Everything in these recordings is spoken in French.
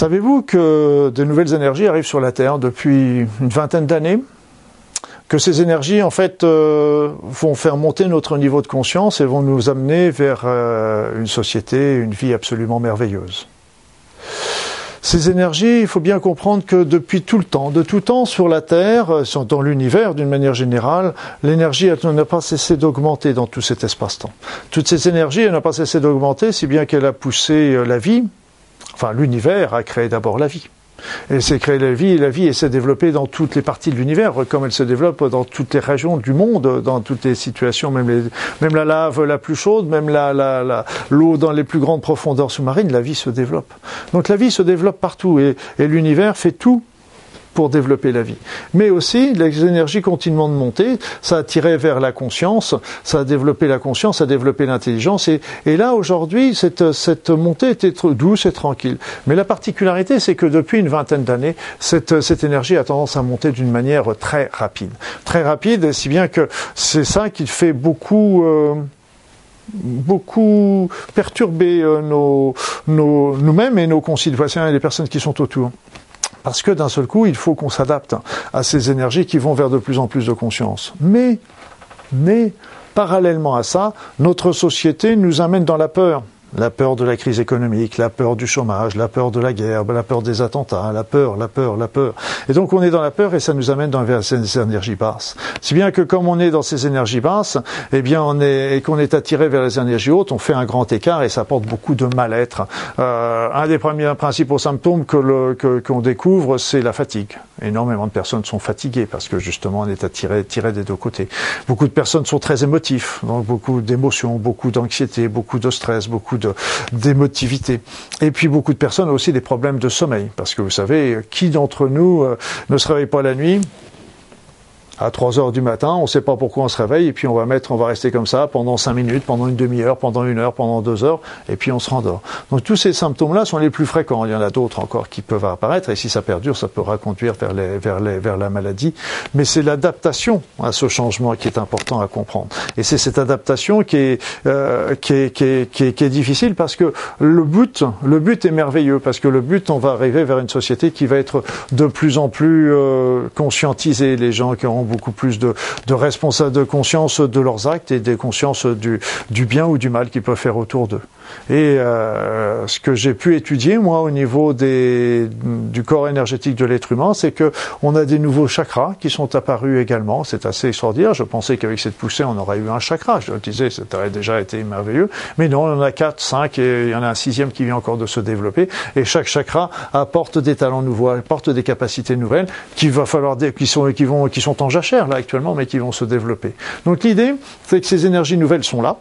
Savez-vous que de nouvelles énergies arrivent sur la Terre depuis une vingtaine d'années? Que ces énergies, en fait, euh, vont faire monter notre niveau de conscience et vont nous amener vers euh, une société, une vie absolument merveilleuse. Ces énergies, il faut bien comprendre que depuis tout le temps, de tout temps sur la Terre, euh, dans l'univers d'une manière générale, l'énergie n'a pas cessé d'augmenter dans tout cet espace-temps. Toutes ces énergies, n'a pas cessé d'augmenter, si bien qu'elle a poussé la vie, enfin l'univers a créé d'abord la vie. Elle s'est créée la vie, et la vie s'est développée dans toutes les parties de l'univers, comme elle se développe dans toutes les régions du monde, dans toutes les situations, même, même la lave la plus chaude, même l'eau la, dans les plus grandes profondeurs sous-marines, la vie se développe. Donc la vie se développe partout, et l'univers fait tout pour développer la vie. Mais aussi, les énergies continuent de monter, ça a tiré vers la conscience, ça a développé la conscience, ça a développé l'intelligence, et, là, aujourd'hui, cette, montée était douce et tranquille. Mais la particularité, c'est que depuis une vingtaine d'années, cette, énergie a tendance à monter d'une manière très rapide. Très rapide, si bien que c'est ça qui fait beaucoup... Euh, perturber euh, nous-mêmes et nos concitoyens et les personnes qui sont autour. Parce que d'un seul coup, il faut qu'on s'adapte à ces énergies qui vont vers de plus en plus de conscience. Mais, mais, parallèlement à ça, notre société nous amène dans la peur la peur de la crise économique, la peur du chômage, la peur de la guerre, la peur des attentats, la peur, la peur, la peur. Et donc on est dans la peur et ça nous amène dans ces énergies basses. Si bien que comme on est dans ces énergies basses, eh bien on est et qu'on est attiré vers les énergies hautes, on fait un grand écart et ça apporte beaucoup de mal-être. Euh, un des premiers principaux symptômes que le, qu'on découvre, c'est la fatigue. Énormément de personnes sont fatiguées parce que justement on est attiré, tiré des deux côtés. Beaucoup de personnes sont très émotifs, donc beaucoup d'émotions, beaucoup d'anxiété, beaucoup de stress, beaucoup d'émotivité. Et puis beaucoup de personnes ont aussi des problèmes de sommeil, parce que vous savez, qui d'entre nous euh, ne se réveille pas la nuit à 3 heures du matin, on ne sait pas pourquoi on se réveille, et puis on va mettre, on va rester comme ça pendant 5 minutes, pendant une demi-heure, pendant une heure, pendant deux heures, et puis on se rendort. Donc tous ces symptômes-là sont les plus fréquents. Il y en a d'autres encore qui peuvent apparaître, et si ça perdure, ça peut conduire vers, les, vers, les, vers la maladie. Mais c'est l'adaptation à ce changement qui est important à comprendre. Et c'est cette adaptation qui est, euh, qui, est, qui, est, qui est difficile parce que le but, le but est merveilleux, parce que le but, on va arriver vers une société qui va être de plus en plus euh, conscientisée, les gens qui auront beaucoup plus de, de responsable de conscience de leurs actes et des consciences du, du bien ou du mal qu'ils peuvent faire autour d'eux. Et euh, ce que j'ai pu étudier moi au niveau des, du corps énergétique de l'être humain, c'est que on a des nouveaux chakras qui sont apparus également. C'est assez extraordinaire. Je pensais qu'avec cette poussée, on aurait eu un chakra. Je le disais, ça aurait déjà été merveilleux. Mais non, on en a quatre, cinq, et il y en a un sixième qui vient encore de se développer. Et chaque chakra apporte des talents nouveaux, apporte des capacités nouvelles qu'il va falloir, qui sont, qui vont, qui sont en jachère là actuellement, mais qui vont se développer. Donc l'idée, c'est que ces énergies nouvelles sont là,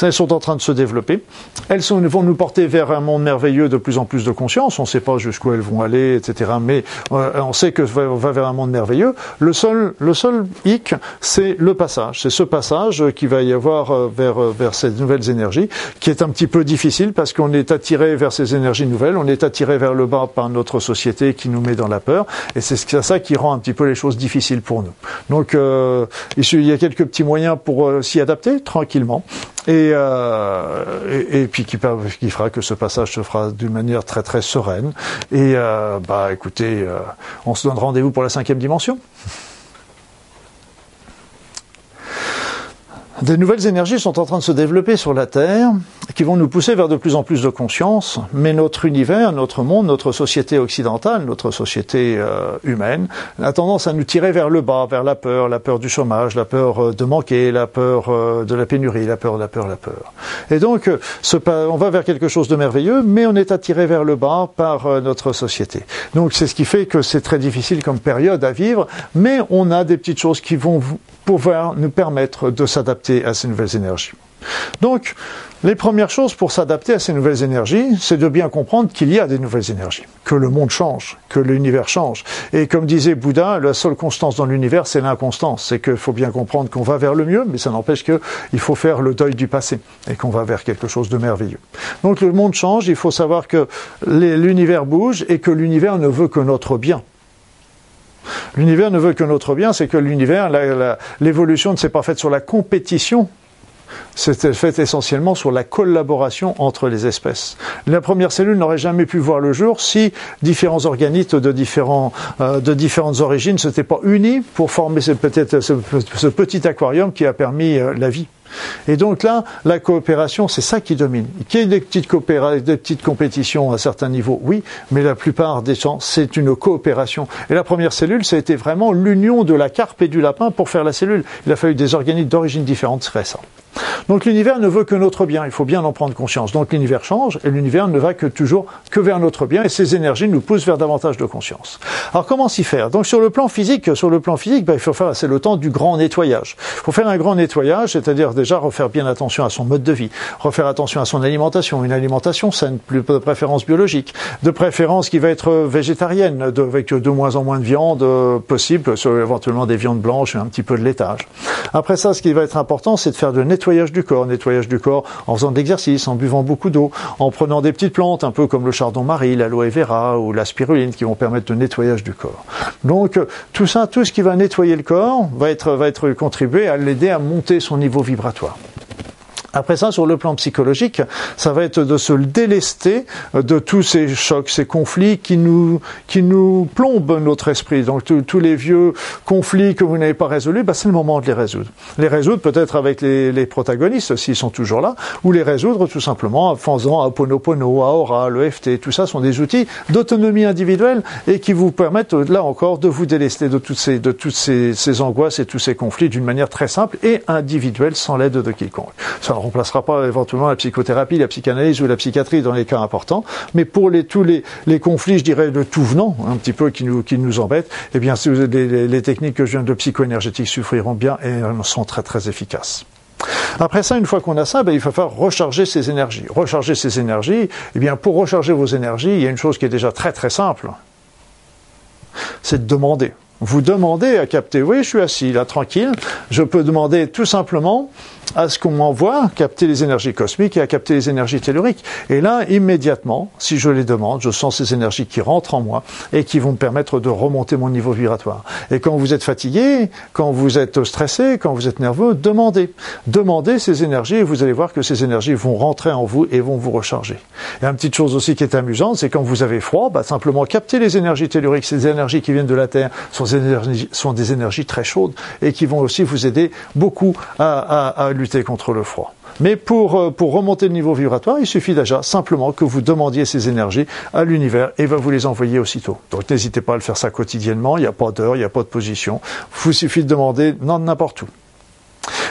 elles sont en train de se développer. Elles vont nous porter vers un monde merveilleux de plus en plus de conscience. On ne sait pas jusqu'où elles vont aller, etc. Mais euh, on sait que va, va vers un monde merveilleux. Le seul, le seul hic, c'est le passage. C'est ce passage qui va y avoir euh, vers, euh, vers ces nouvelles énergies, qui est un petit peu difficile parce qu'on est attiré vers ces énergies nouvelles. On est attiré vers le bas par notre société qui nous met dans la peur. Et c'est ça qui rend un petit peu les choses difficiles pour nous. Donc, euh, il y a quelques petits moyens pour s'y adapter tranquillement et, euh, et, puis qui, qui, fera que ce passage se fera d'une manière très très sereine. Et euh, bah écoutez, euh, on se donne rendez-vous pour la cinquième dimension. Des nouvelles énergies sont en train de se développer sur la Terre, qui vont nous pousser vers de plus en plus de conscience, mais notre univers, notre monde, notre société occidentale, notre société euh, humaine, a tendance à nous tirer vers le bas, vers la peur, la peur du chômage, la peur euh, de manquer, la peur euh, de la pénurie, la peur, la peur, la peur. Et donc, on va vers quelque chose de merveilleux, mais on est attiré vers le bas par notre société. Donc, c'est ce qui fait que c'est très difficile comme période à vivre, mais on a des petites choses qui vont pouvoir nous permettre de s'adapter à ces nouvelles énergies. Donc, les premières choses pour s'adapter à ces nouvelles énergies, c'est de bien comprendre qu'il y a des nouvelles énergies, que le monde change, que l'univers change. Et comme disait Bouddha, la seule constance dans l'univers, c'est l'inconstance. C'est qu'il faut bien comprendre qu'on va vers le mieux, mais ça n'empêche qu'il faut faire le deuil du passé et qu'on va vers quelque chose de merveilleux. Donc le monde change, il faut savoir que l'univers bouge et que l'univers ne veut que notre bien. L'univers ne veut que notre bien, c'est que l'univers, l'évolution ne s'est pas faite sur la compétition, C'était fait essentiellement sur la collaboration entre les espèces. La première cellule n'aurait jamais pu voir le jour si différents organites de, différents, euh, différentes origines ne s'étaient pas unis pour former peut-être ce, ce, petit aquarium qui a permis euh, la vie. Et donc là, la coopération, c'est ça qui domine. Qu'il y ait des petites, des petites compétitions à certains niveaux, oui, mais la plupart des gens, c'est une coopération. Et la première cellule, ça a été vraiment l'union de la carpe et du lapin pour faire la cellule. Il a fallu des organites d'origine différente, c'est ça. Donc l'univers ne veut que notre bien, il faut bien en prendre conscience. Donc l'univers change et l'univers ne va que toujours que vers notre bien et ces énergies nous poussent vers davantage de conscience. Alors comment s'y faire? Donc sur le plan physique, sur le plan physique, ben, il faut faire c'est le temps du grand nettoyage. Il faut faire un grand nettoyage, c'est-à-dire déjà refaire bien attention à son mode de vie, refaire attention à son alimentation, une alimentation saine, plus de préférence biologique, de préférence qui va être végétarienne, avec de moins en moins de viande euh, possible, sur éventuellement des viandes blanches et un petit peu de laitage. Après ça, ce qui va être important, c'est de faire de du corps, nettoyage du corps en faisant de l'exercice, en buvant beaucoup d'eau, en prenant des petites plantes, un peu comme le chardon-marie, l'aloe vera ou la spiruline, qui vont permettre de nettoyage du corps. Donc tout ça, tout ce qui va nettoyer le corps, va être, va être contribué à l'aider à monter son niveau vibratoire. Après ça, sur le plan psychologique, ça va être de se délester de tous ces chocs, ces conflits qui nous, qui nous plombent notre esprit. Donc tous les vieux conflits que vous n'avez pas résolus, bah, c'est le moment de les résoudre. Les résoudre peut-être avec les, les protagonistes, s'ils sont toujours là, ou les résoudre tout simplement en faisant Ponopono, Aura, le FT, tout ça sont des outils d'autonomie individuelle et qui vous permettent, là encore, de vous délester de toutes ces, de toutes ces, ces angoisses et tous ces conflits d'une manière très simple et individuelle sans l'aide de quiconque. Remplacera pas éventuellement la psychothérapie, la psychanalyse ou la psychiatrie dans les cas importants, mais pour tous les, conflits, je dirais, de tout venant, un petit peu qui nous, qui embêtent, eh bien, les, techniques que je viens de psycho-énergétique suffriront bien et elles sont très très efficaces. Après ça, une fois qu'on a ça, ben, il va falloir recharger ses énergies. Recharger ses énergies, eh bien, pour recharger vos énergies, il y a une chose qui est déjà très très simple. C'est de demander vous demandez à capter. Oui, je suis assis là, tranquille. Je peux demander tout simplement à ce qu'on m'envoie capter les énergies cosmiques et à capter les énergies telluriques. Et là, immédiatement, si je les demande, je sens ces énergies qui rentrent en moi et qui vont me permettre de remonter mon niveau vibratoire. Et quand vous êtes fatigué, quand vous êtes stressé, quand vous êtes nerveux, demandez. Demandez ces énergies et vous allez voir que ces énergies vont rentrer en vous et vont vous recharger. Et une petite chose aussi qui est amusante, c'est quand vous avez froid, bah, simplement capter les énergies telluriques, ces énergies qui viennent de la Terre sont des énergies, sont des énergies très chaudes et qui vont aussi vous aider beaucoup à, à, à lutter contre le froid. Mais pour, euh, pour remonter le niveau vibratoire, il suffit déjà simplement que vous demandiez ces énergies à l'univers et va vous les envoyer aussitôt. Donc n'hésitez pas à le faire ça quotidiennement, il n'y a pas d'heure, il n'y a pas de position. Il vous suffit de demander n'importe où.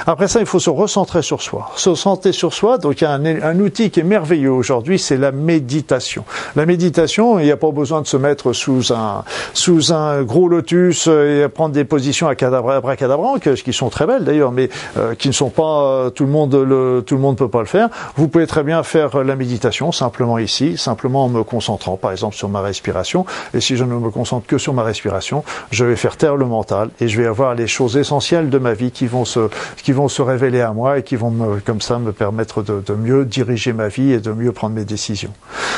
Après ça, il faut se recentrer sur soi. Se centrer sur soi, donc il y a un, outil qui est merveilleux aujourd'hui, c'est la méditation. La méditation, il n'y a pas besoin de se mettre sous un, sous un gros lotus et prendre des positions à abracadabrantes, qui sont très belles d'ailleurs, mais euh, qui ne sont pas, euh, tout le monde le, tout le monde peut pas le faire. Vous pouvez très bien faire la méditation simplement ici, simplement en me concentrant par exemple sur ma respiration. Et si je ne me concentre que sur ma respiration, je vais faire taire le mental et je vais avoir les choses essentielles de ma vie qui vont se, qui vont se révéler à moi et qui vont me, comme ça me permettre de, mieux diriger ma vie et de mieux prendre mes décisions.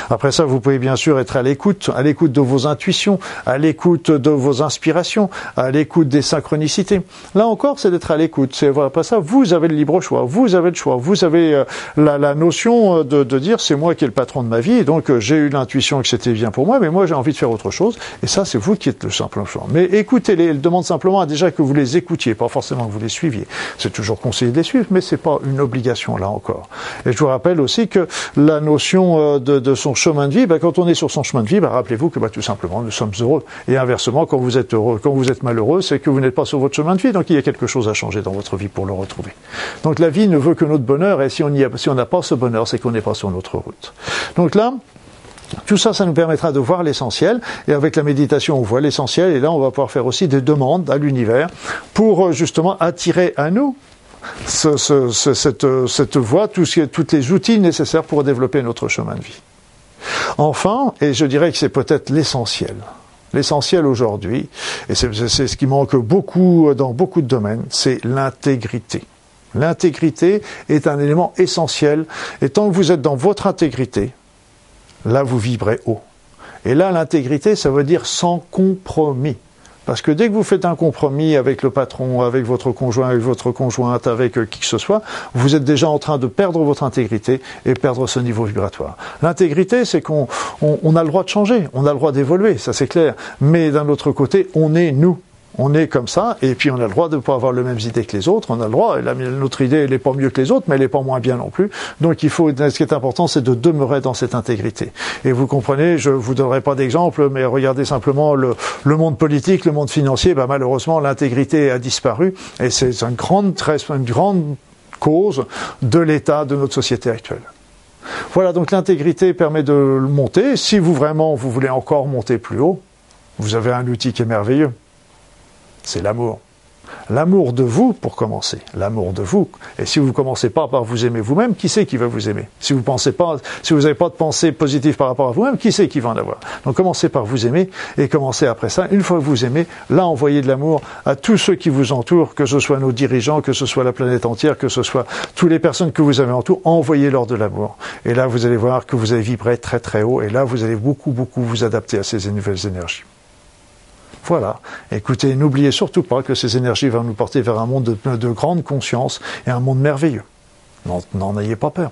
Après ça, vous pouvez bien sûr être à l'écoute, à l'écoute de vos intuitions, à l'écoute de vos inspirations, à l'écoute des synchronicités. Là encore, c'est d'être à l'écoute. C'est après ça, vous avez le libre choix, vous avez le choix, vous avez euh, la, la, notion euh, de, de dire c'est moi qui est le patron de ma vie donc euh, j'ai eu l'intuition que c'était bien pour moi, mais moi j'ai envie de faire autre chose et ça c'est vous qui êtes le simple choix. Mais écoutez-les, elle demande simplement déjà que vous les écoutiez, pas forcément que vous les suiviez. C'est toujours conseillé de les suivre, mais c'est pas une obligation là encore. Et je vous rappelle aussi que la notion de, de son chemin de vie, ben, quand on est sur son chemin de vie, ben, rappelez-vous que ben, tout simplement nous sommes heureux. Et inversement, quand vous êtes heureux, quand vous êtes malheureux, c'est que vous n'êtes pas sur votre chemin de vie, donc il y a quelque chose à changer dans votre vie pour le retrouver. Donc la vie ne veut que notre bonheur, et si on n'a pas ce bonheur, c'est qu'on n'est pas sur notre route. Donc là, tout ça, ça nous permettra de voir l'essentiel. Et avec la méditation, on voit l'essentiel. Et là, on va pouvoir faire aussi des demandes à l'univers pour euh, justement attirer à nous ce, cette, voie, tous, tous les outils nécessaires pour développer notre chemin de vie. Enfin, et je dirais que c'est peut-être l'essentiel, l'essentiel aujourd'hui, et c'est ce qui manque beaucoup dans beaucoup de domaines, c'est l'intégrité. L'intégrité est un élément essentiel, et tant que vous êtes dans votre intégrité, là vous vibrez haut. Et là, l'intégrité, ça veut dire sans compromis Parce que dès que vous faites un compromis avec le patron, avec votre conjoint, avec votre conjointe, avec euh, qui que ce soit, vous êtes déjà en train de perdre votre intégrité et perdre ce niveau vibratoire. L'intégrité, c'est qu'on on, a le droit de changer, on a le droit d'évoluer, ça c'est clair. Mais d'un autre côté, on est nous. On est comme ça, et puis on a le droit de ne pas avoir les mêmes idées que les autres. On a le droit, et notre idée, elle n'est pas mieux que les autres, mais elle n'est pas moins bien non plus. Donc il faut, ce qui est important, c'est de demeurer dans cette intégrité. Et vous comprenez, je vous donnerai pas d'exemple, mais regardez simplement le, monde politique, le monde financier. Ben, malheureusement, l'intégrité a disparu, et c'est une grande, une grande cause de l'état de notre société actuelle. Voilà, donc l'intégrité permet de monter. Si vous vraiment vous voulez encore monter plus haut, vous avez un outil qui est merveilleux c'est l'amour. L'amour de vous, pour commencer. L'amour de vous. Et si vous ne commencez pas par vous aimer vous-même, qui c'est qui va vous aimer? Si vous pensez pas, si vous n'avez pas de pensée positive par rapport à vous-même, qui c'est qui va en avoir? Donc commencez par vous aimer et commencez après ça. Une fois que vous aimez, là envoyez de l'amour à tous ceux qui vous entourent, que ce soit nos dirigeants, que ce soit la planète entière, que ce soit toutes les personnes que vous avez autour, envoyez-leur de l'amour. Et là, vous allez voir que vous allez vibrer très très haut. Et là, vous allez beaucoup beaucoup vous adapter à ces nouvelles énergies. Voilà. Écoutez, n'oubliez surtout pas que ces énergies vont nous porter vers un monde de, de grande conscience et un monde merveilleux. N'en ayez pas peur.